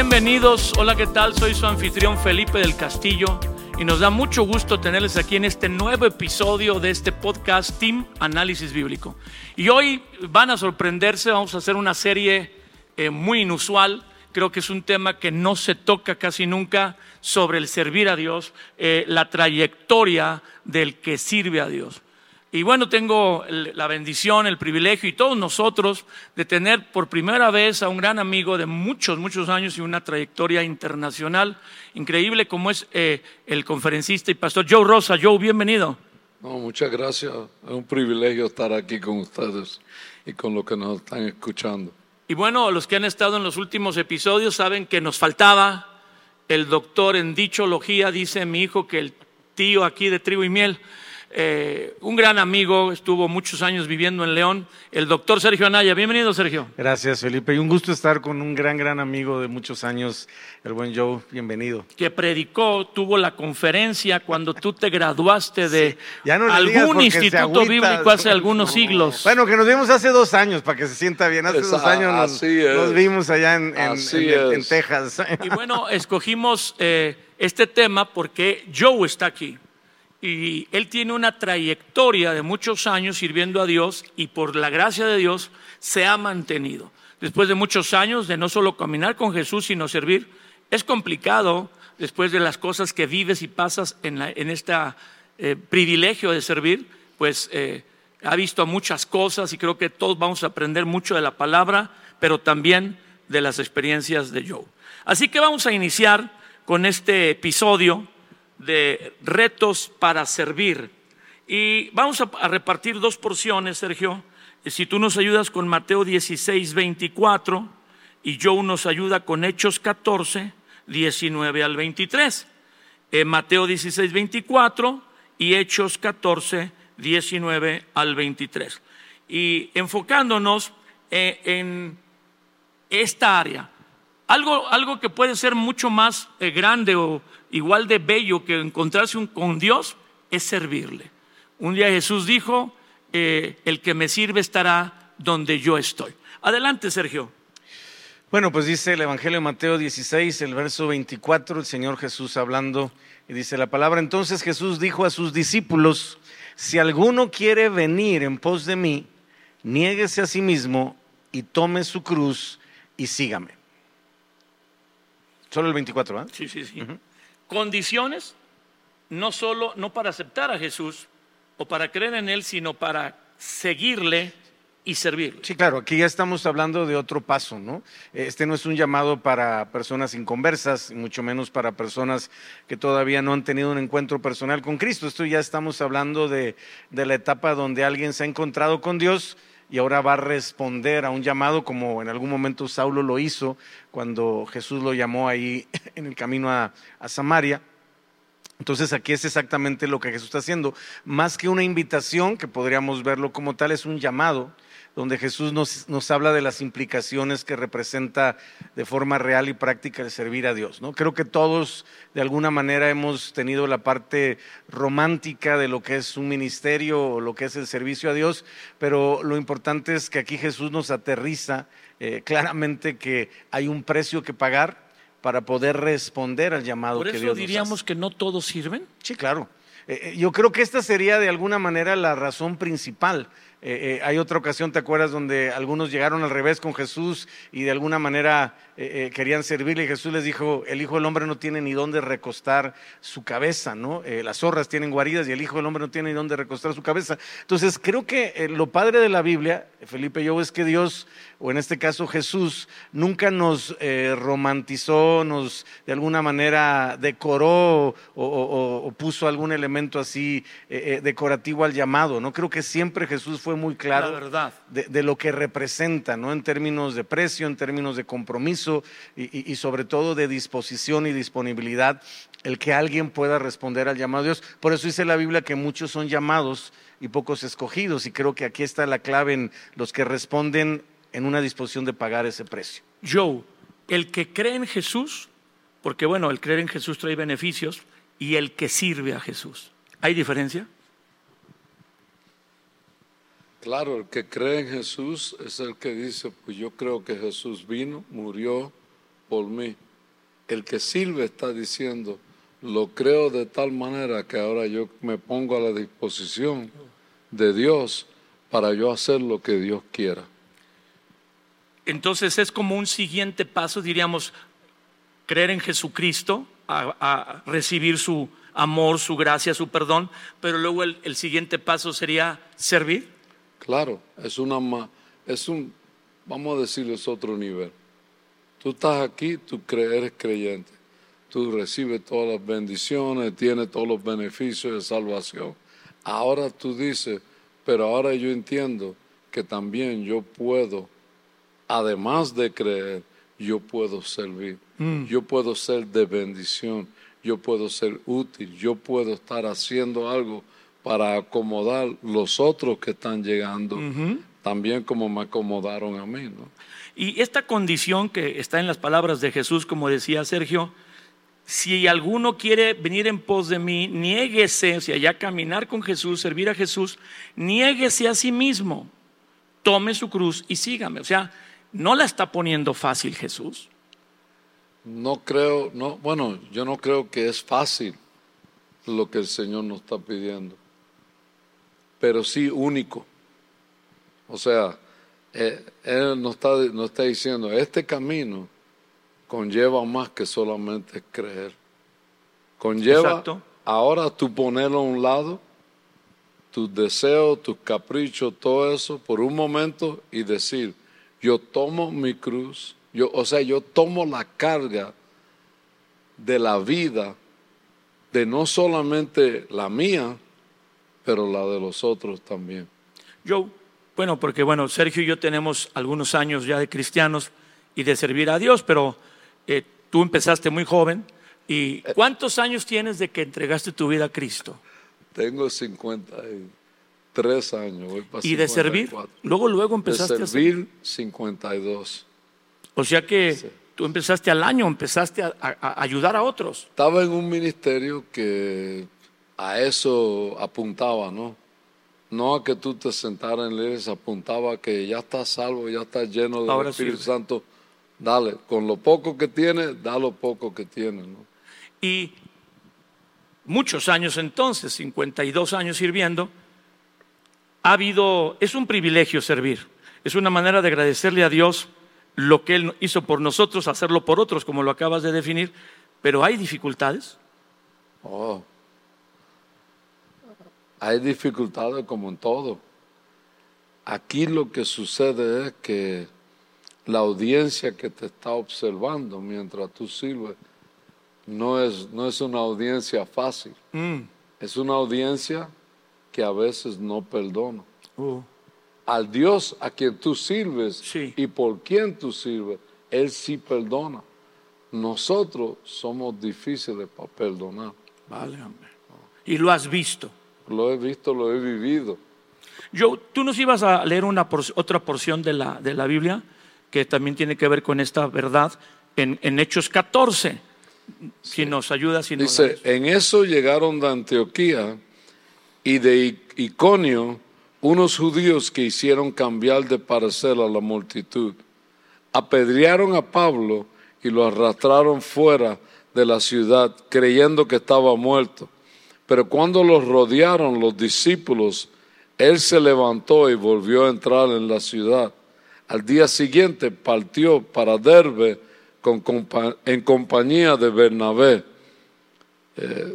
Bienvenidos, hola, ¿qué tal? Soy su anfitrión Felipe del Castillo y nos da mucho gusto tenerles aquí en este nuevo episodio de este podcast Team Análisis Bíblico. Y hoy van a sorprenderse, vamos a hacer una serie eh, muy inusual, creo que es un tema que no se toca casi nunca sobre el servir a Dios, eh, la trayectoria del que sirve a Dios. Y bueno, tengo la bendición, el privilegio y todos nosotros de tener por primera vez a un gran amigo de muchos, muchos años y una trayectoria internacional increíble como es eh, el conferencista y pastor Joe Rosa. Joe, bienvenido. No, muchas gracias. Es un privilegio estar aquí con ustedes y con los que nos están escuchando. Y bueno, los que han estado en los últimos episodios saben que nos faltaba el doctor en dichología, dice mi hijo que el tío aquí de trigo y miel eh, un gran amigo, estuvo muchos años viviendo en León, el doctor Sergio Anaya. Bienvenido, Sergio. Gracias, Felipe. Y un gusto estar con un gran, gran amigo de muchos años, el buen Joe. Bienvenido. Que predicó, tuvo la conferencia cuando tú te graduaste de algún instituto bíblico hace algunos siglos. Bueno, que nos vimos hace dos años, para que se sienta bien. Hace dos años nos, vimos allá en, Texas. Y bueno, escogimos eh, este tema porque Joe está aquí y él tiene una trayectoria de muchos años sirviendo a Dios y por la gracia de Dios se ha mantenido. Después de muchos años de no solo caminar con Jesús, sino servir, es complicado después de las cosas que vives y pasas en, este privilegio de servir, pues eh, ha visto muchas cosas y creo que todos vamos a aprender mucho de la palabra, pero también de las experiencias de Joe. Así que vamos a iniciar con este episodio de retos para servir. Y vamos a, repartir dos porciones, Sergio. Si tú nos ayudas con Mateo 16, 24 y Joe nos ayuda con Hechos 14, 19 al 23. Eh, Mateo 16, 24 y Hechos 14, 19 al 23. Y enfocándonos eh, en esta área, algo, algo que puede ser mucho más eh, grande o igual de bello que encontrarse con Dios es servirle. Un día Jesús dijo, eh, el que me sirve estará donde yo estoy. Adelante, Sergio. Bueno, pues dice el Evangelio de Mateo 16, el verso 24, el Señor Jesús hablando, y dice la palabra, entonces Jesús dijo a sus discípulos, si alguno quiere venir en pos de mí, niéguese a sí mismo y tome su cruz y sígame. Solo el 24, ¿verdad? Sí, sí, sí condiciones, no solo, no para aceptar a Jesús o para creer en Él, sino para seguirle y servirle. Sí, claro, aquí ya estamos hablando de otro paso, ¿no? Este no es un llamado para personas inconversas, mucho menos para personas que todavía no han tenido un encuentro personal con Cristo. Esto ya estamos hablando de, de la etapa donde alguien se ha encontrado con Dios y ahora va a responder a un llamado como en algún momento Saulo lo hizo cuando Jesús lo llamó ahí en el camino a, Samaria. Entonces aquí es exactamente lo que Jesús está haciendo. Más que una invitación, que podríamos verlo como tal, es un llamado donde Jesús nos, habla de las implicaciones que representa de forma real y práctica el servir a Dios. ¿no? Creo que todos de alguna manera hemos tenido la parte romántica de lo que es un ministerio o lo que es el servicio a Dios, pero lo importante es que aquí Jesús nos aterriza eh, claramente que hay un precio que pagar para poder responder al llamado que Dios nos diríamos que no todos sirven? Sí, claro. Eh, eh, yo creo que esta sería de alguna manera la razón principal eh, eh, hay otra ocasión, ¿te acuerdas?, donde algunos llegaron al revés con Jesús y de alguna manera eh, querían servirle y Jesús les dijo, el Hijo del Hombre no tiene ni dónde recostar su cabeza, ¿no? las zorras tienen guaridas y el Hijo del Hombre no tiene ni dónde recostar su cabeza. Entonces, creo que lo padre de la Biblia, Felipe y yo, es que Dios, o en este caso Jesús, nunca nos romantizó, nos de alguna manera decoró o puso algún elemento así decorativo al llamado, ¿no? Creo que siempre Jesús fue muy claro verdad. De, lo que representa, ¿no? En términos de precio, en términos de compromiso y, sobre todo de disposición y disponibilidad, el que alguien pueda responder al llamado de Dios. Por eso dice la Biblia que muchos son llamados y pocos escogidos, y creo que aquí está la clave en los que responden en una disposición de pagar ese precio. Joe, el que cree en Jesús, porque bueno, el creer en Jesús trae beneficios, y el que sirve a Jesús. ¿Hay diferencia? Claro, el que cree en Jesús es el que dice, pues yo creo que Jesús vino, murió por mí. El que sirve está diciendo, lo creo de tal manera que ahora yo me pongo a la disposición de Dios para yo hacer lo que Dios quiera. Entonces es como un siguiente paso, diríamos, creer en Jesucristo, a, recibir su amor, su gracia, su perdón, pero luego el siguiente paso sería servir. Claro, es una es un vamos a decirlo es otro nivel. Tú estás aquí, tú eres creyente. Tú recibes todas las bendiciones, tienes todos los beneficios de salvación. Ahora tú dices, pero ahora yo entiendo que también yo puedo, además de creer, yo puedo servir. Yo puedo ser de bendición. Yo puedo ser útil. Yo puedo estar haciendo algo para acomodar los otros que están llegando, también como me acomodaron a mí. ¿no? Y esta condición que está en las palabras de Jesús, como decía Sergio, si alguno quiere venir en pos de mí, niéguese, o sea, ya caminar con Jesús, servir a Jesús, niéguese a sí mismo, tome su cruz y sígame. O sea, no la está poniendo fácil Jesús. No creo, no, bueno, yo no creo que es fácil lo que el Señor nos está pidiendo, pero sí único. O sea, eh, Él nos está, nos está diciendo, este camino conlleva más que solamente creer. Conlleva Exacto. ahora tú ponerlo a un lado, tus deseos, tus caprichos, todo eso, por un momento y decir, yo tomo mi cruz, yo, o sea, yo tomo la carga de la vida, de no solamente la mía, pero la de los otros también. Yo, bueno, porque bueno, Sergio y yo tenemos algunos años ya de cristianos y de servir a Dios, pero eh, tú empezaste muy joven. ¿Y cuántos años tienes de que entregaste tu vida a Cristo? Tengo 53 años, voy para Y de servir, 54. luego, luego De empezaste a servir. servir 52. O sea que tú empezaste al año, empezaste a, a- a ayudar a otros. Estaba en un ministerio que a eso apuntaba, ¿no? No a que tú te sentaras en la iglesia, apuntaba que ya estás salvo, ya estás lleno del Ahora Espíritu. Santo. Dale, con lo poco que tienes, da lo poco que tienes, ¿no? Y muchos años entonces, 52 años sirviendo, ha habido, es un privilegio servir, es una manera de agradecerle a Dios lo que Él hizo por nosotros, hacerlo por otros, como lo acabas de definir, pero hay dificultades. Oh. Hay dificultades como en todo. Aquí lo que sucede es que la audiencia que te está observando mientras tú sirves no es, no es una audiencia fácil. Mm. Es una audiencia que a veces no perdona. Uh, Al Dios a quien tú sirves Sí. y por quien tú sirves, Él sí perdona. Nosotros somos difíciles para perdonar. vale, hombre. Y lo has visto. Lo he visto, lo he vivido. Yo, tú nos ibas a leer una por- otra porción de la, de la Biblia que también tiene que ver con esta verdad en, en Hechos 14. Si nos ayudas, si nos Dice, en eso llegaron de Antioquía y de Iconio unos judíos que hicieron cambiar de parecer a la multitud. Apedrearon a Pablo y lo arrastraron fuera de la ciudad, creyendo que estaba muerto. Pero cuando los rodearon los discípulos, él se levantó y volvió a entrar en la ciudad. Al día siguiente partió para Derbe con en compañía de Bernabé. Eh,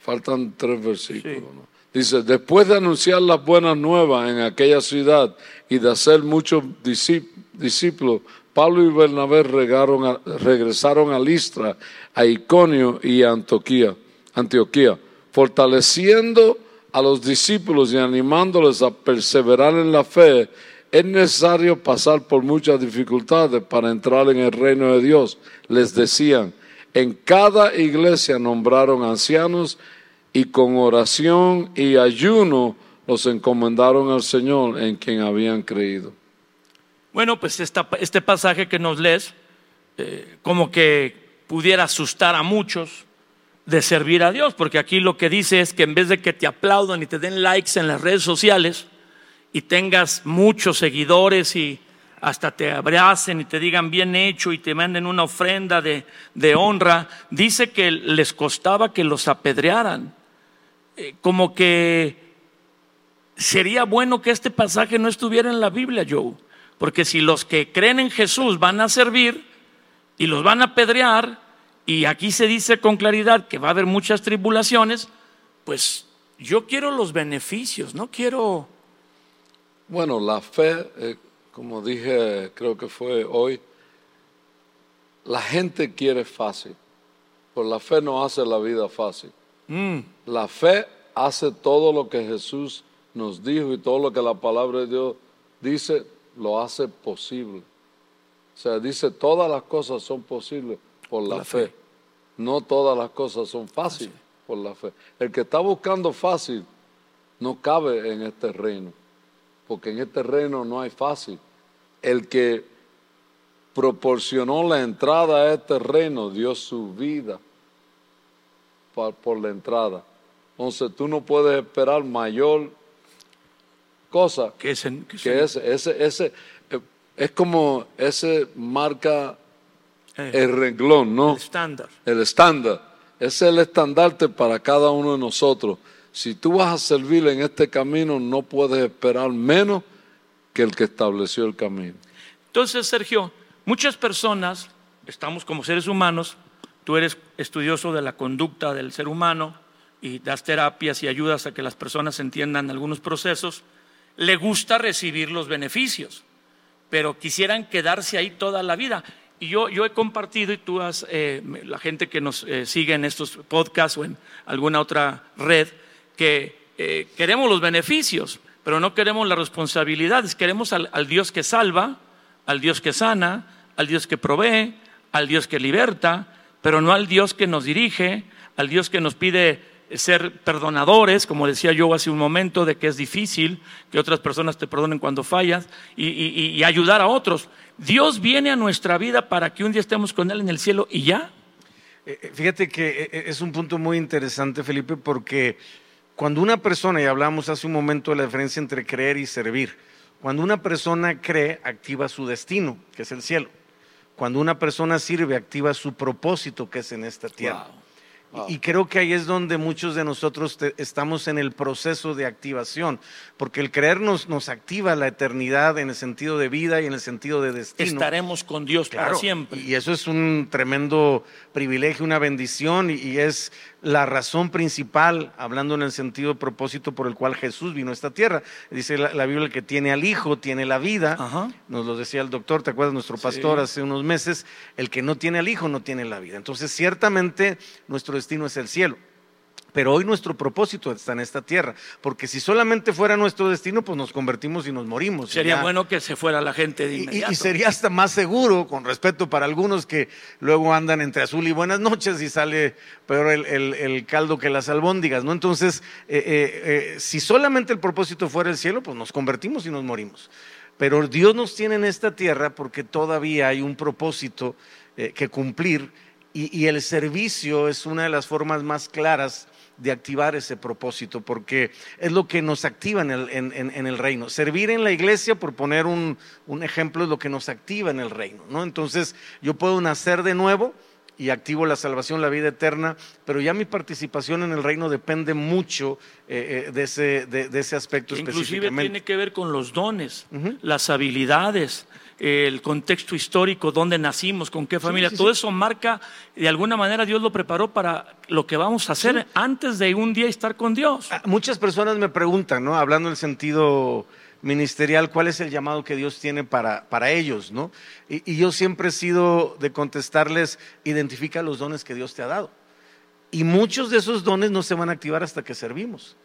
faltan tres versículos. Sí. ¿no? Dice, después de anunciar las buenas nuevas en aquella ciudad y de hacer muchos discíp- discípulos, Pablo y Bernabé regaron a- regresaron a Listra, a Iconio y a Antioquía, Antioquía, fortaleciendo a los discípulos y animándoles a perseverar en la fe, es necesario pasar por muchas dificultades para entrar en el reino de Dios. Les decían, en cada iglesia nombraron ancianos y con oración y ayuno los encomendaron al Señor en quien habían creído. Bueno, pues esta- este pasaje que nos lees, eh, como que pudiera asustar a muchos de servir a Dios, porque aquí lo que dice es que en vez de que te aplaudan y te den likes en las redes sociales y tengas muchos seguidores y hasta te abracen y te digan bien hecho y te manden una ofrenda de, de honra, dice que les costaba que los apedrearan. Eh, como que sería bueno que este pasaje no estuviera en la Biblia, Joe, porque si los que creen en Jesús van a servir y los van a apedrear, y aquí se dice con claridad que va a haber muchas tribulaciones, pues yo quiero los beneficios, no quiero... Bueno, la fe, eh, como dije, creo que fue hoy, la gente quiere fácil, pero la fe no hace la vida fácil. Mm, La fe hace todo lo que Jesús nos dijo y todo lo que la palabra de Dios dice, lo hace posible. O sea, dice, todas las cosas son posibles por la, la fe. fe. No todas las cosas son fáciles por la fe. El que está buscando fácil no cabe en este reino, porque en este reino no hay fácil. El que proporcionó la entrada a este reino dio su vida por la entrada. Entonces tú no puedes esperar mayor cosa que que es que ese, ese, ese, eh, es como ese marca el renglón, ¿no? el estándar. El estándar. Es el estandarte para cada uno de nosotros. Si tú vas a servir en este camino, no puedes esperar menos que el que estableció el camino. Entonces, Sergio, muchas personas, estamos como seres humanos, tú eres estudioso de la conducta del ser humano y das terapias y ayudas a que las personas entiendan algunos procesos, le gusta recibir los beneficios, pero quisieran quedarse ahí toda la vida. Y yo, yo he compartido, y tú has, eh, la gente que nos eh, sigue en estos podcasts o en alguna otra red, que eh, queremos los beneficios, pero no queremos las responsabilidades, queremos al, al Dios que salva, al Dios que sana, al Dios que provee, al Dios que liberta, pero no al Dios que nos dirige, al Dios que nos pide ser perdonadores, como decía yo hace un momento, de que es difícil que otras personas te perdonen cuando fallas y- y ayudar a otros. Dios viene a nuestra vida para que un día estemos con Él en el cielo y ya. Eh, eh, Fíjate que eh, es un punto muy interesante, Felipe, porque cuando una persona, y hablamos hace un momento de la diferencia entre creer y servir, cuando una persona cree, activa su destino, que es el cielo. Cuando una persona sirve, activa su propósito, que es en esta tierra. Y y creo que ahí es donde muchos de nosotros te- estamos en el proceso de activación, porque el creer nos, nos activa la eternidad en el sentido de vida y en el sentido de destino. Estaremos con Dios para siempre. Y eso es un tremendo privilegio, una bendición, y, y es la razón principal, hablando en el sentido de propósito por el cual Jesús vino a esta tierra. Dice la, la Biblia que tiene al Hijo, tiene la vida. Ajá. Nos lo decía el doctor, ¿te acuerdas? Nuestro pastor hace unos meses. El que no tiene al Hijo no tiene la vida. Entonces, ciertamente, nuestro destino es el cielo. Pero hoy nuestro propósito está en esta tierra, porque si solamente fuera nuestro destino, pues nos convertimos y nos morimos. Sería ya- bueno que se fuera la gente de y, inmediato. y sería hasta más seguro, con respeto para algunos que luego andan entre azul y buenas noches y sale peor el, el- el caldo que las albóndigas, ¿no? Entonces, eh, eh, eh, si solamente el propósito fuera el cielo, pues nos convertimos y nos morimos. Pero Dios nos tiene en esta tierra porque todavía hay un propósito que cumplir y, y el servicio es una de las formas más claras de activar ese propósito, porque es lo que nos activa en el, en- en- en el reino. Servir en la iglesia, por poner un, un ejemplo, es lo que nos activa en el reino, ¿no? Entonces, yo puedo nacer de nuevo y activo la salvación, la vida eterna, pero ya mi participación en el reino depende mucho eh, eh, de, ese, de, de ese aspecto Inclusive específicamente. tiene que ver con los dones, las habilidades, el contexto histórico, dónde nacimos, con qué familia. sí, Todo eso marca, de alguna manera Dios lo preparó para lo que vamos a hacer antes de un día estar con Dios. Ah, Muchas personas me preguntan, ¿no? Hablando en sentido ministerial, ¿cuál es el llamado que Dios tiene para, para ellos, ¿no? Y, y yo siempre he sido de contestarles, identifica los dones que Dios te ha dado. Y muchos de esos dones no se van a activar hasta que servimos.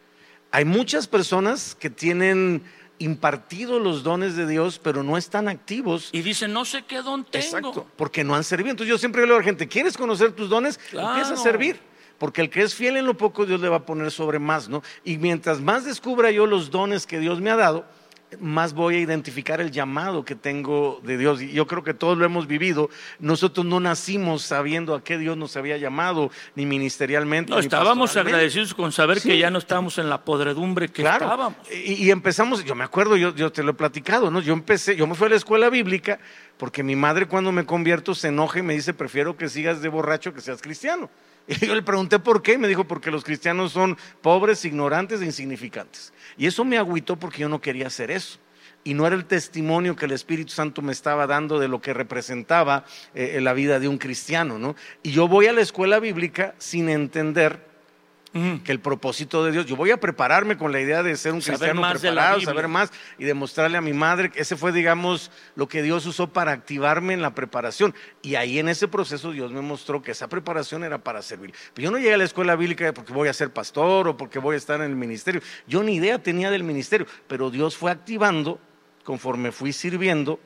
Hay muchas personas que tienen impartido los dones de Dios, pero no están activos Y dice, no sé qué don tengo. Exacto, porque no han servido. Entonces yo siempre le digo a la gente, ¿quieres conocer tus dones? Claro. Empieza a servir. Porque el que es fiel en lo poco, Dios le va a poner sobre más, ¿no? Y mientras más descubra yo los dones que Dios me ha dado, más voy a identificar el llamado que tengo de Dios. Y yo creo que todos lo hemos vivido. Nosotros no nacimos sabiendo a qué Dios nos había llamado, ni ministerialmente. No, ni estábamos agradecidos con saber Sí. que ya no estábamos en la podredumbre que Claro. estábamos. Y, y empezamos, yo me acuerdo, yo, yo te lo he platicado, ¿no? Yo empecé, yo me fui a la escuela bíblica porque mi madre cuando me convierto se enoja y me dice, prefiero que sigas de borracho que seas cristiano. Y yo le pregunté por qué, y me dijo, porque los cristianos son pobres, ignorantes e insignificantes. Y eso me agüitó porque yo no quería hacer eso. Y no era el testimonio que el Espíritu Santo me estaba dando de lo que representaba eh, la vida de un cristiano, ¿no? Y yo voy a la escuela bíblica sin entender Que el propósito de Dios, yo voy a prepararme con la idea de ser un Saber cristiano de preparado, saber más y demostrarle a mi madre que ese fue, digamos, lo que Dios usó para activarme en la preparación. Y ahí en ese proceso Dios me mostró que esa preparación era para servir. Pero yo no llegué a la escuela bíblica porque voy a ser pastor o porque voy a estar en el ministerio. Yo ni idea tenía del ministerio, pero Dios fue activando conforme fui sirviendo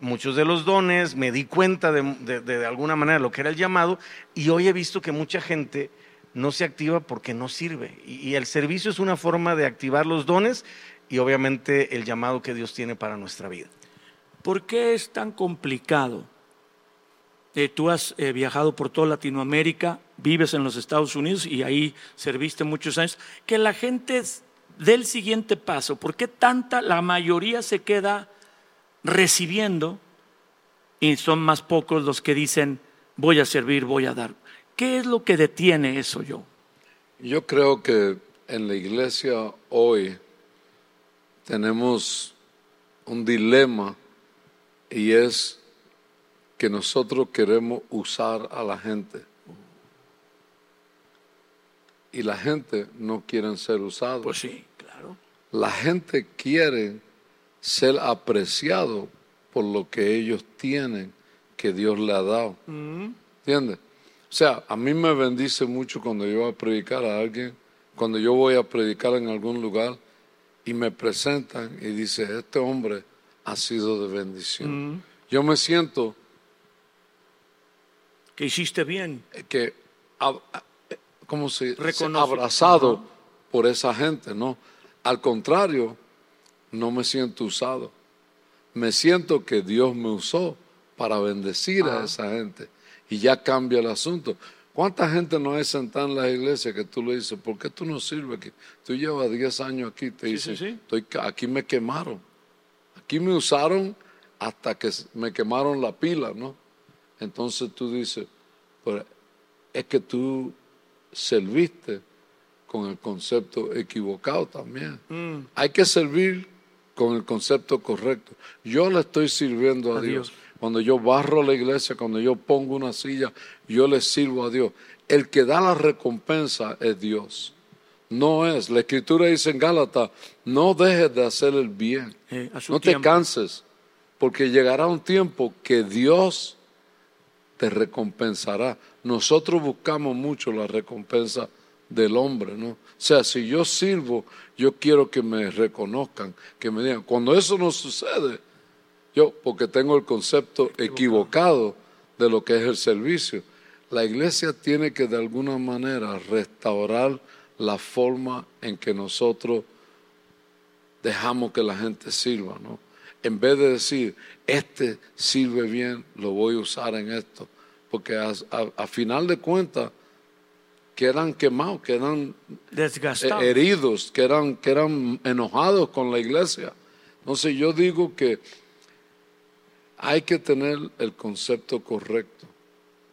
muchos de los dones, me di cuenta de, de- de alguna manera de lo que era el llamado y hoy he visto que mucha gente no se activa porque no sirve. Y, el servicio es una forma de activar los dones y obviamente el llamado que Dios tiene para nuestra vida. ¿Por qué es tan complicado? Eh, tú has eh, viajado por toda Latinoamérica, vives en los Estados Unidos y ahí serviste muchos años. Que la gente dé el siguiente paso. ¿Por qué tanta, la mayoría se queda recibiendo y son más pocos los que dicen voy a servir, voy a dar? ¿Qué es lo que detiene eso yo? Yo creo que en la iglesia hoy tenemos un dilema y es que nosotros queremos usar a la gente y la gente no quiere ser usada. Pues sí, claro. la gente quiere ser apreciado por lo que ellos tienen que Dios le ha dado. ¿Entiendes? O sea, a mí me bendice mucho cuando yo voy a predicar a alguien, cuando yo voy a predicar en algún lugar y me presentan y dice, este hombre ha sido de bendición. Yo me siento Que hiciste bien. que, eh, ¿cómo se Abrazado por esa gente, ¿no? Al contrario, no me siento usado. Me siento que Dios me usó para bendecir a esa gente. Y ya cambia el asunto. ¿Cuánta gente no hay sentada en la iglesia que tú le dices, ¿por qué tú no sirves aquí? Tú llevas 10 años aquí, te Sí, dicen, sí, sí. "Estoy aquí me quemaron. Aquí me usaron hasta que me quemaron la pila, ¿no? Entonces tú dices, pero es que tú serviste con el concepto equivocado también. Mm. Hay que servir con el concepto correcto. Yo le estoy sirviendo a, A Dios. Dios. Cuando yo barro la iglesia, cuando yo pongo una silla, yo le sirvo a Dios. El que da la recompensa es Dios. No es. La escritura dice en Gálatas, no dejes de hacer el bien. Eh, no te canses, porque llegará un tiempo que Dios te recompensará. Nosotros buscamos mucho la recompensa del hombre, ¿no? O sea, si yo sirvo, yo quiero que me reconozcan, que me digan. Cuando eso no sucede, yo, porque tengo el concepto equivocado de lo que es el servicio, la iglesia tiene que de alguna manera restaurar la forma en que nosotros dejamos que la gente sirva, ¿no? En vez de decir, este sirve bien, lo voy a usar en esto. Porque a, a- a final de cuentas, quedan quemados, quedan eh, Desgastado. heridos, que eran, que eran enojados con la iglesia. Entonces yo digo que hay que tener el concepto correcto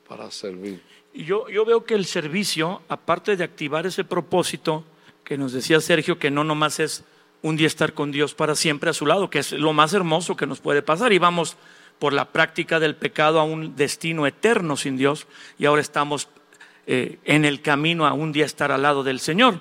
para servir. Yo, yo veo que el servicio, aparte de activar ese propósito que nos decía Sergio, que no nomás es un día estar con Dios para siempre a su lado, que es lo más hermoso que nos puede pasar, y vamos por la práctica del pecado a un destino eterno sin Dios, y ahora estamos eh, en el camino a un día estar al lado del Señor,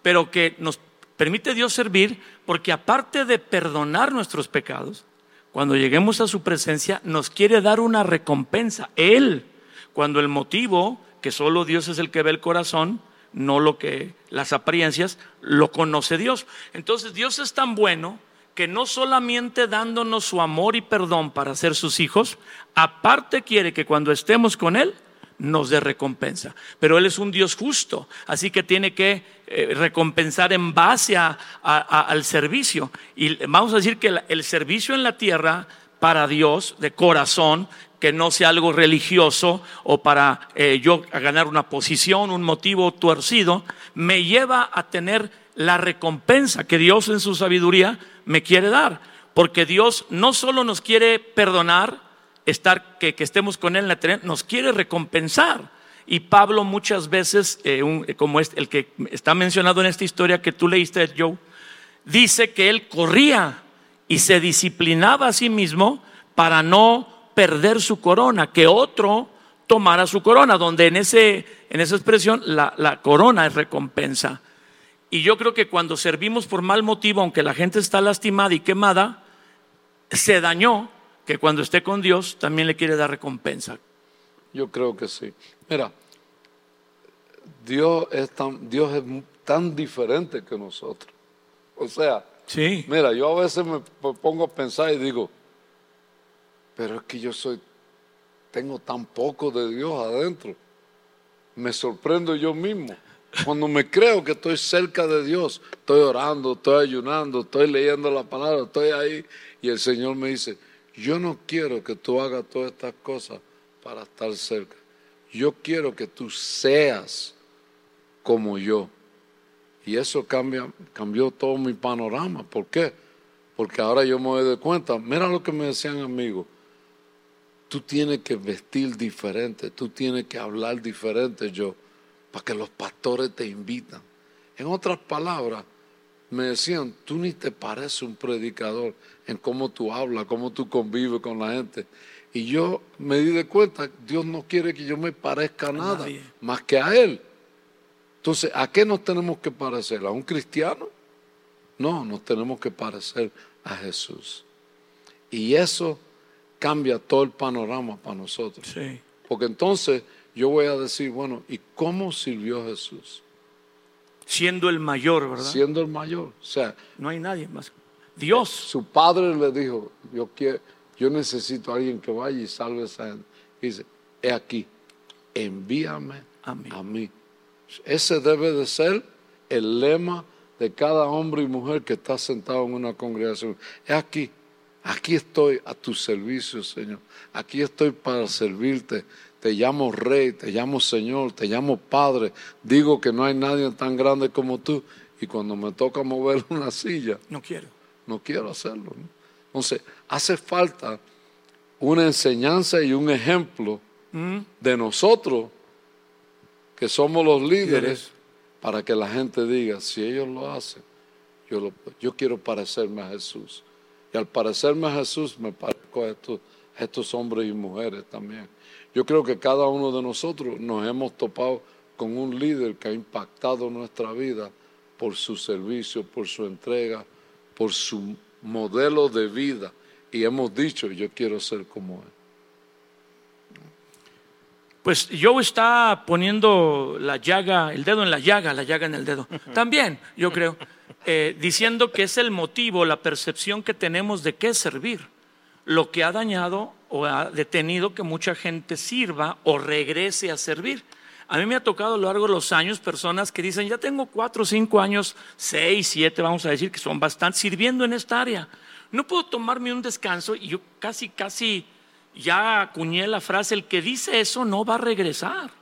pero que nos permite Dios servir porque aparte de perdonar nuestros pecados, cuando lleguemos a su presencia, nos quiere dar una recompensa. Él, cuando el motivo, que solo Dios es el que ve el corazón, no lo que las apariencias, lo conoce Dios. Entonces Dios es tan bueno que no solamente dándonos su amor y perdón para ser sus hijos, aparte quiere que cuando estemos con Él nos dé recompensa. Pero Él es un Dios justo, así que tiene que eh, recompensar en base al servicio. Y vamos a decir que el servicio en la tierra para Dios de corazón, que no sea algo religioso o para eh, yo ganar una posición, un motivo tuercido, me lleva a tener la recompensa que Dios en su sabiduría me quiere dar. Porque Dios no solo nos quiere perdonar, estar, que, estemos con Él en la tierra, nos quiere recompensar. Y Pablo muchas veces, eh, como es el que está mencionado en esta historia que tú leíste, Joe, dice que él corría y se disciplinaba a sí mismo para no perder su corona, que otro tomara su corona, donde en, ese, en esa expresión la, la corona es recompensa. Y yo creo que cuando servimos por mal motivo, aunque la gente está lastimada y quemada, se dañó, que cuando esté con Dios también le quiere dar recompensa. Yo creo que sí. Mira, Dios es tan, Dios es tan diferente que nosotros. O sea, Sí. Mira, yo a veces me pongo a pensar y digo, pero es que yo soy, tengo tan poco de Dios adentro. Me sorprendo yo mismo. Cuando me creo que estoy cerca de Dios, estoy orando, estoy ayunando, estoy leyendo la palabra, estoy ahí y el Señor me dice, yo no quiero que tú hagas todas estas cosas para estar cerca. Yo quiero que tú seas como yo. Y eso cambia, cambió todo mi panorama. ¿Por qué? Porque ahora yo me doy cuenta, mira lo que me decían amigos, tú tienes que vestir diferente, tú tienes que hablar diferente yo, para que los pastores te invitan. En otras palabras, me decían, tú ni te pareces un predicador en cómo tú hablas, cómo tú convives con la gente. Y yo me di de cuenta, Dios no quiere que yo me parezca a nada, más que a Él. Entonces, ¿a qué nos tenemos que parecer? ¿A un cristiano? No, nos tenemos que parecer a Jesús. Y eso cambia todo el panorama para nosotros. Sí. Porque entonces yo voy a decir, bueno, ¿y cómo sirvió Jesús? Siendo el mayor, ¿verdad? Siendo el mayor. O sea, no hay nadie más. Dios. Su padre le dijo, yo, quiero, yo necesito a alguien que vaya y salve a esa gente. Y dice, he aquí, envíame A mí. Ese debe de ser el lema de cada hombre y mujer que está sentado en una congregación. Es aquí, aquí estoy a tu servicio, Señor. Aquí estoy para servirte. Te llamo rey, te llamo Señor, te llamo Padre. Digo que no hay nadie tan grande como tú. Y cuando me toca mover una silla, no quiero. No quiero hacerlo. Entonces, hace falta una enseñanza y un ejemplo mm. de nosotros que somos los líderes para que la gente diga, si ellos lo hacen, yo, yo quiero parecerme a Jesús. Y al parecerme a Jesús me parezco a estos, a estos hombres y mujeres también. Yo creo que cada uno de nosotros nos hemos topado con un líder que ha impactado nuestra vida por su servicio, por su entrega, por su modelo de vida. Y hemos dicho, yo quiero ser como él. Pues Joe está poniendo la llaga, el dedo en la llaga, la llaga en el dedo. También, yo creo, eh, diciendo que es el motivo, la percepción que tenemos de qué servir, lo que ha dañado o ha detenido que mucha gente sirva o regrese a servir. A mí me ha tocado a lo largo de los años personas que dicen, ya tengo cuatro, cinco años, seis, siete, vamos a decir, que son bastante sirviendo en esta área. No puedo tomarme un descanso y yo casi, casi ya acuñé la frase, el que dice eso no va a regresar.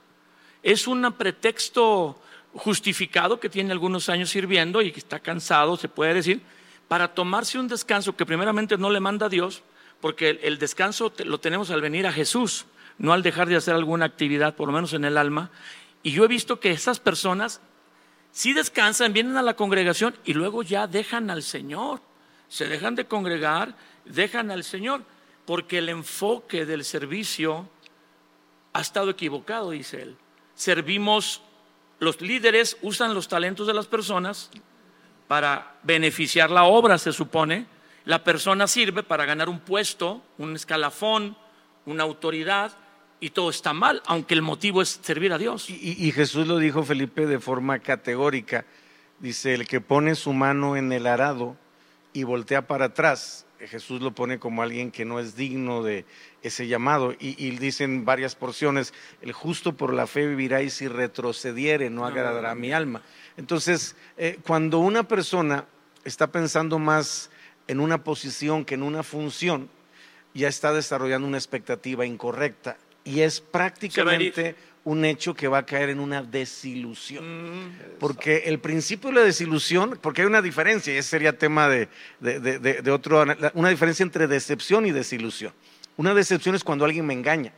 Es un pretexto justificado que tiene algunos años sirviendo y que está cansado, se puede decir, para tomarse un descanso que primeramente no le manda Dios, porque el descanso lo tenemos al venir a Jesús, no al dejar de hacer alguna actividad, por lo menos en el alma. Y yo he visto que esas personas sí descansan, vienen a la congregación y luego ya dejan al Señor, se dejan de congregar, dejan al Señor porque el enfoque del servicio ha estado equivocado, dice él. Servimos, los líderes usan los talentos de las personas para beneficiar la obra, se supone. La persona sirve para ganar un puesto, un escalafón, una autoridad, y todo está mal, aunque el motivo es servir a Dios. Y, Jesús lo dijo, Felipe, de forma categórica. Dice, el que pone su mano en el arado y voltea para atrás, Jesús lo pone como alguien que no es digno de ese llamado. Y, dicen varias porciones, el justo por la fe vivirá y si retrocediere no agradará a mi alma. Entonces, eh, cuando una persona está pensando más en una posición que en una función, ya está desarrollando una expectativa incorrecta y es prácticamente un hecho que va a caer en una desilusión. Mm. Porque el principio de la desilusión, porque hay una diferencia, y ese sería tema de, de otro, una diferencia entre decepción y desilusión. Una decepción es cuando alguien me engaña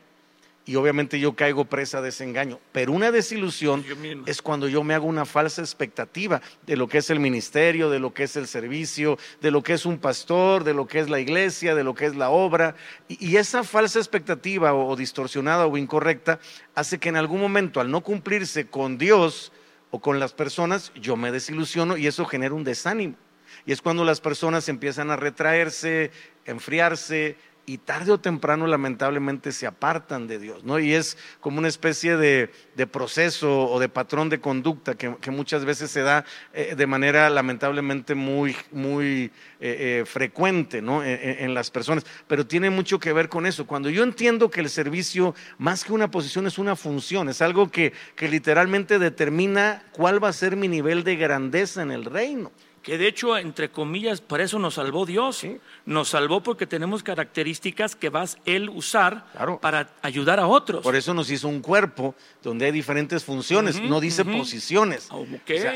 y obviamente yo caigo presa de ese engaño. Pero una desilusión es cuando yo me hago una falsa expectativa de lo que es el ministerio, de lo que es el servicio, de lo que es un pastor, de lo que es la iglesia, de lo que es la obra. Y, esa falsa expectativa o, distorsionada o incorrecta hace que en algún momento al no cumplirse con Dios o con las personas, yo me desilusiono y eso genera un desánimo. Y es cuando las personas empiezan a retraerse, enfriarse, y tarde o temprano lamentablemente se apartan de Dios, ¿no? Y es como una especie de, proceso o de patrón de conducta que, muchas veces se da eh, de manera lamentablemente muy, muy eh, eh, frecuente, ¿no? E, e, en, las personas, pero tiene mucho que ver con eso. Cuando yo entiendo que el servicio, más que una posición, es una función, es algo que, que literalmente determina cuál va a ser mi nivel de grandeza en el reino que de hecho, entre comillas, para eso nos salvó Dios. Nos salvó porque tenemos características que vas Él usar para ayudar a otros. Por eso nos hizo un cuerpo donde hay diferentes funciones, no dice posiciones.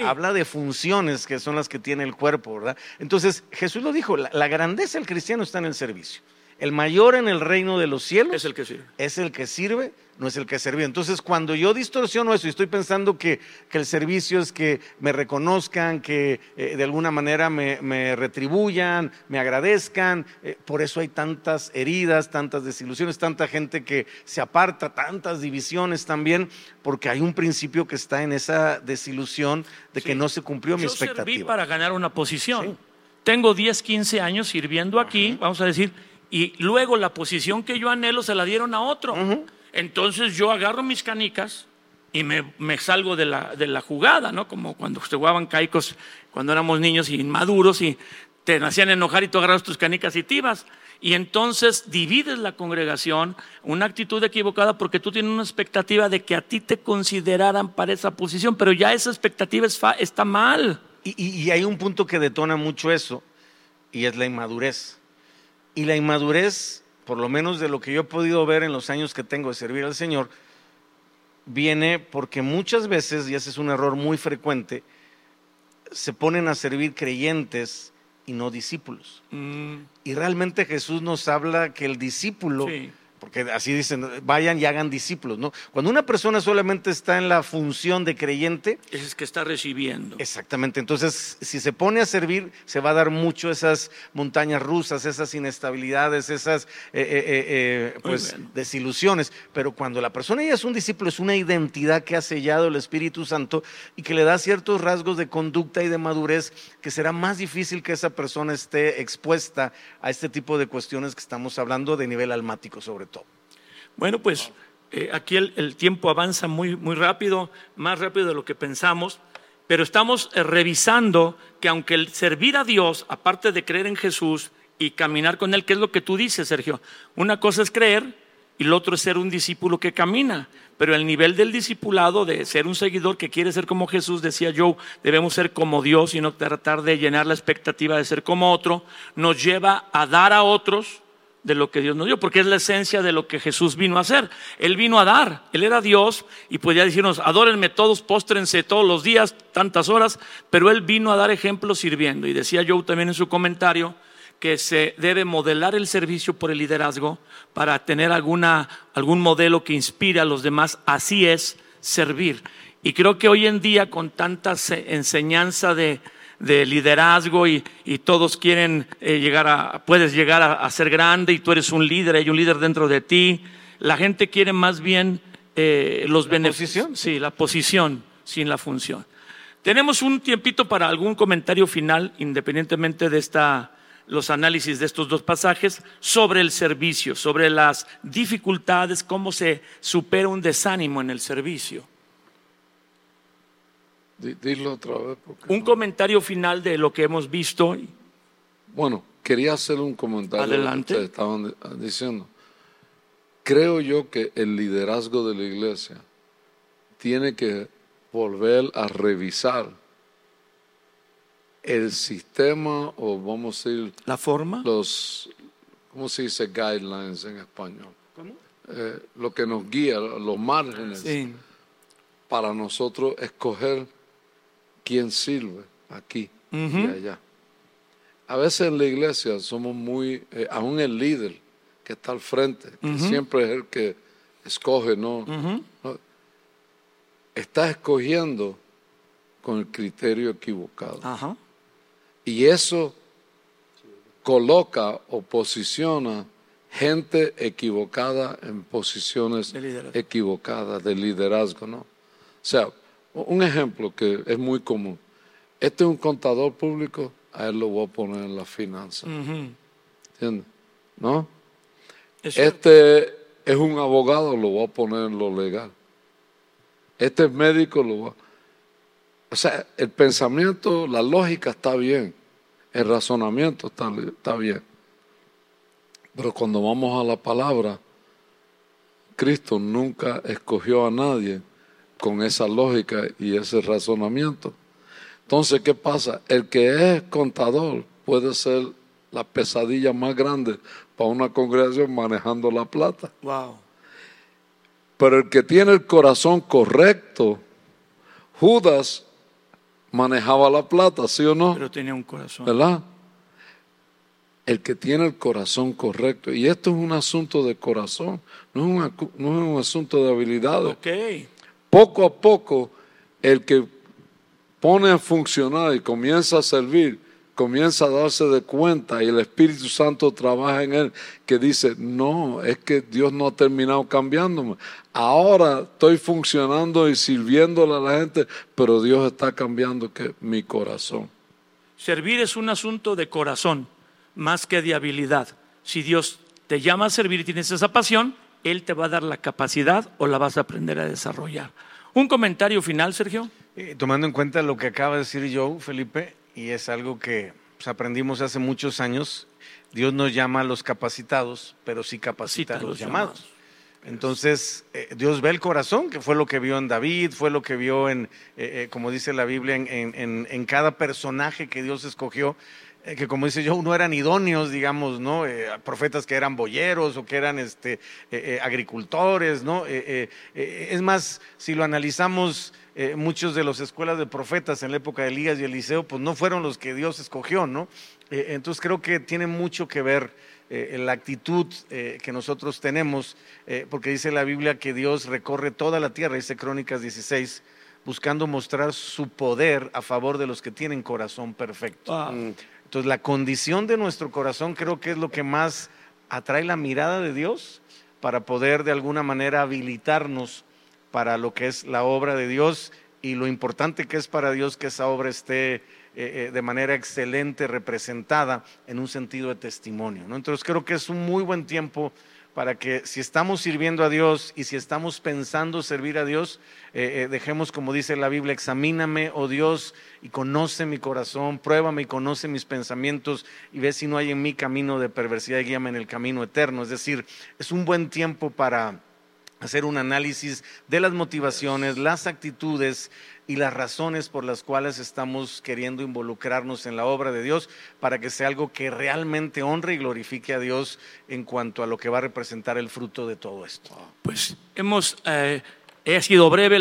habla de funciones que son las que tiene el cuerpo, ¿verdad? Entonces, Jesús lo dijo, la grandeza del cristiano está en el servicio. El mayor en el reino de los cielos es el que sirve. Es el que sirve, no es el que sirve. Entonces, cuando yo distorsiono eso y estoy pensando que, el servicio es que me reconozcan, que eh, de alguna manera me, retribuyan, me agradezcan, eh, por eso hay tantas heridas, tantas desilusiones, tanta gente que se aparta, tantas divisiones también, porque hay un principio que está en esa desilusión de que no se cumplió mi expectativa. Serví para ganar una posición. Tengo 10, 15 años sirviendo aquí, vamos a decir y luego la posición que yo anhelo se la dieron a otro. Entonces yo agarro mis canicas y me, salgo de la, de la, jugada, ¿no? Como cuando se jugaban caicos cuando éramos niños y inmaduros y te hacían enojar y tú agarras tus canicas y tibas. Y entonces divides la congregación, una actitud equivocada porque tú tienes una expectativa de que a ti te consideraran para esa posición, pero ya esa expectativa está mal. y hay un punto que detona mucho eso, y es la inmadurez. Y la inmadurez, por lo menos de lo que yo he podido ver en los años que tengo de servir al Señor, viene porque muchas veces, y ese es un error muy frecuente, se ponen a servir creyentes y no discípulos. Mm. Y realmente Jesús nos habla que el discípulo porque así dicen, vayan y hagan discípulos, ¿no? Cuando una persona solamente está en la función de creyente, es que está recibiendo. Exactamente. Entonces, si se pone a servir, se va a dar mucho esas montañas rusas, esas inestabilidades, esas eh, eh, eh, pues desilusiones. Pero cuando la persona ya es un discípulo, es una identidad que ha sellado el Espíritu Santo y que le da ciertos rasgos de conducta y de madurez que será más difícil que esa persona esté expuesta a este tipo de cuestiones que estamos hablando de nivel almático sobre todo. Bueno, pues eh, aquí el, tiempo avanza muy, muy rápido, más rápido de lo que pensamos, pero estamos eh, revisando que aunque el servir a Dios, aparte de creer en Jesús y caminar con Él, ¿qué es lo que tú dices, Sergio? Una cosa es creer y lo otro es ser un discípulo que camina. Pero el nivel del discipulado, de ser un seguidor que quiere ser como Jesús, decía yo, debemos ser como Dios y no tratar de llenar la expectativa de ser como otro, nos lleva a dar a otros de lo que Dios nos dio, porque es la esencia de lo que Jesús vino a hacer. Él vino a dar, Él era Dios y podía decirnos, adórenme todos, póstrense todos los días, tantas horas, pero Él vino a dar ejemplo sirviendo. Y decía Joe también en su comentario que se debe modelar el servicio por el liderazgo para tener alguna, algún modelo que inspire a los demás. Así es servir. Y creo que hoy en día con tanta enseñanza de de liderazgo y, todos quieren eh, llegar a, puedes llegar a, ser grande y tú eres un líder, hay un líder dentro de ti. La gente quiere más bien eh, los beneficios. Sí, la posición sin la función. Tenemos un tiempito para algún comentario final, independientemente de esta, los análisis de estos dos pasajes, sobre el servicio, sobre las dificultades, cómo se supera un desánimo en el servicio. Dilo otra vez. Un comentario final de lo que hemos visto. bueno, quería hacer un comentario lo que Adelante. ustedes estaban di- diciendo. Creo yo que el liderazgo de la iglesia tiene que volver a revisar el sistema o vamos a decir La forma. los, ¿cómo se dice guidelines en español? ¿Cómo? Eh, lo que nos guía, los márgenes Sí. para nosotros escoger quién sirve aquí y allá. A veces en la iglesia somos muy, eh, aún el líder que está al frente, que siempre es el que escoge, ¿no? Está escogiendo con el criterio equivocado. Ajá. Y eso coloca o posiciona gente equivocada en posiciones De equivocadas de liderazgo, ¿no? O sea, un ejemplo que es muy común. Este es un contador público, a él lo voy a poner en la finanza, Ujú. ¿entiendes? ¿No? Este es un abogado, lo voy a poner en lo legal. Este es médico, lo voy a... O sea, el pensamiento, la lógica está bien, el razonamiento está, está bien. Pero cuando vamos a la palabra, Cristo nunca escogió a nadie con esa lógica y ese razonamiento. Entonces, ¿qué pasa? El que es contador puede ser la pesadilla más grande para una congregación manejando la plata. Wow. Pero el que tiene el corazón correcto, Judas manejaba la plata, ¿sí o no? Pero tenía un corazón. ¿Verdad? El que tiene el corazón correcto. Y esto es un asunto de corazón, no es un, acu- no es un asunto de habilidades. Ok. Poco a poco, el que pone a funcionar y comienza a servir, comienza a darse de cuenta y el Espíritu Santo trabaja en él, que dice, no, es que Dios no ha terminado cambiándome. Ahora estoy funcionando y sirviéndole a la gente, pero Dios está cambiando que mi corazón. Servir es un asunto de corazón, más que de habilidad. Si Dios te llama a servir y tienes esa pasión, Él te va a dar la capacidad o la vas a aprender a desarrollar. Un comentario final, Sergio. Eh, tomando en cuenta lo que acaba de decir Joe, Felipe, y es algo que pues, aprendimos hace muchos años, Dios nos llama a los capacitados, pero sí capacita a los llamados. Entonces, eh, Dios ve el corazón, que fue lo que vio en David, fue lo que vio en, eh, eh, como dice la Biblia, en, en- en- en cada personaje que Dios escogió, eh, que como dice yo, no eran idóneos, digamos, ¿no? Eh, profetas que eran boyeros o que eran este, eh, eh, agricultores, ¿no? Eh, eh, eh, es más, si lo analizamos, eh, muchos de las escuelas de profetas en la época de Elías y Eliseo, pues no fueron los que Dios escogió, ¿no? Eh, entonces creo que tiene mucho que ver eh, la actitud eh, que nosotros tenemos, eh, porque dice la Biblia que Dios recorre toda la tierra, dice Crónicas 16, buscando mostrar su poder a favor de los que tienen corazón perfecto. Ah, Entonces la condición de nuestro corazón creo que es lo que más atrae la mirada de Dios para poder de alguna manera habilitarnos para lo que es la obra de Dios y lo importante que es para Dios que esa obra esté eh, eh, de manera excelente representada en un sentido de testimonio. Entonces creo que es un muy buen tiempo para que si estamos sirviendo a Dios y si estamos pensando servir a Dios, eh, eh, dejemos como dice la Biblia, examíname, oh Dios, y conoce mi corazón, pruébame y conoce mis pensamientos y ve si no hay en mí camino de perversidad y guíame en el camino eterno. Es decir, es un buen tiempo para hacer un análisis de las motivaciones, las actitudes y las razones por las cuales estamos queriendo involucrarnos en la obra de Dios para que sea algo que realmente honre y glorifique a Dios en cuanto a lo que va a representar el fruto de todo esto. pues hemos, eh, ha sido breve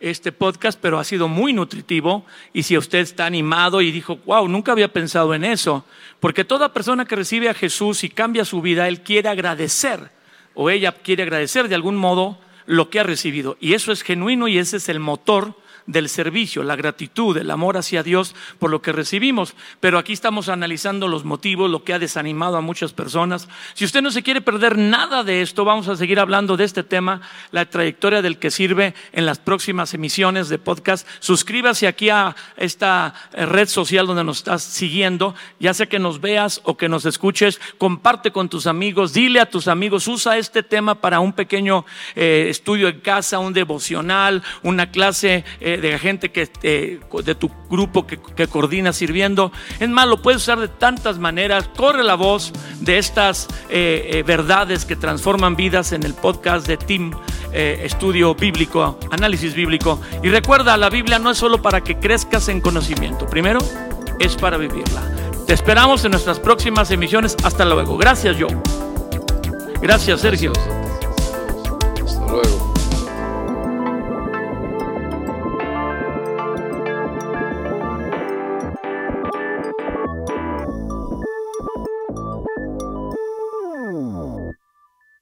este podcast, pero ha sido muy nutritivo. Y si usted está animado y dijo, wow, nunca había pensado en eso, porque toda persona que recibe a Jesús y cambia su vida, él quiere agradecer o ella quiere agradecer de algún modo lo que ha recibido. Y eso es genuino y ese es el motor del servicio, la gratitud, el amor hacia Dios por lo que recibimos. Pero aquí estamos analizando los motivos, lo que ha desanimado a muchas personas. Si usted no se quiere perder nada de esto, vamos a seguir hablando de este tema, la trayectoria del que sirve en las próximas emisiones de podcast. Suscríbase aquí a esta eh, red social donde nos estás siguiendo, ya sea que nos veas o que nos escuches, comparte con tus amigos, dile a tus amigos, usa este tema para un pequeño eh, estudio en casa, un devocional, una clase. eh, eh, de gente que, eh, de tu grupo que, coordina sirviendo. Es más, lo puedes usar de tantas maneras. Corre la voz de estas eh, verdades que transforman vidas en el podcast de Team Estudio Bíblico, Análisis Bíblico. Y recuerda, la Biblia no es solo para que crezcas en conocimiento. Primero, es para vivirla. Te esperamos en nuestras próximas emisiones. Hasta luego. Gracias, Joe. Gracias, Sergio.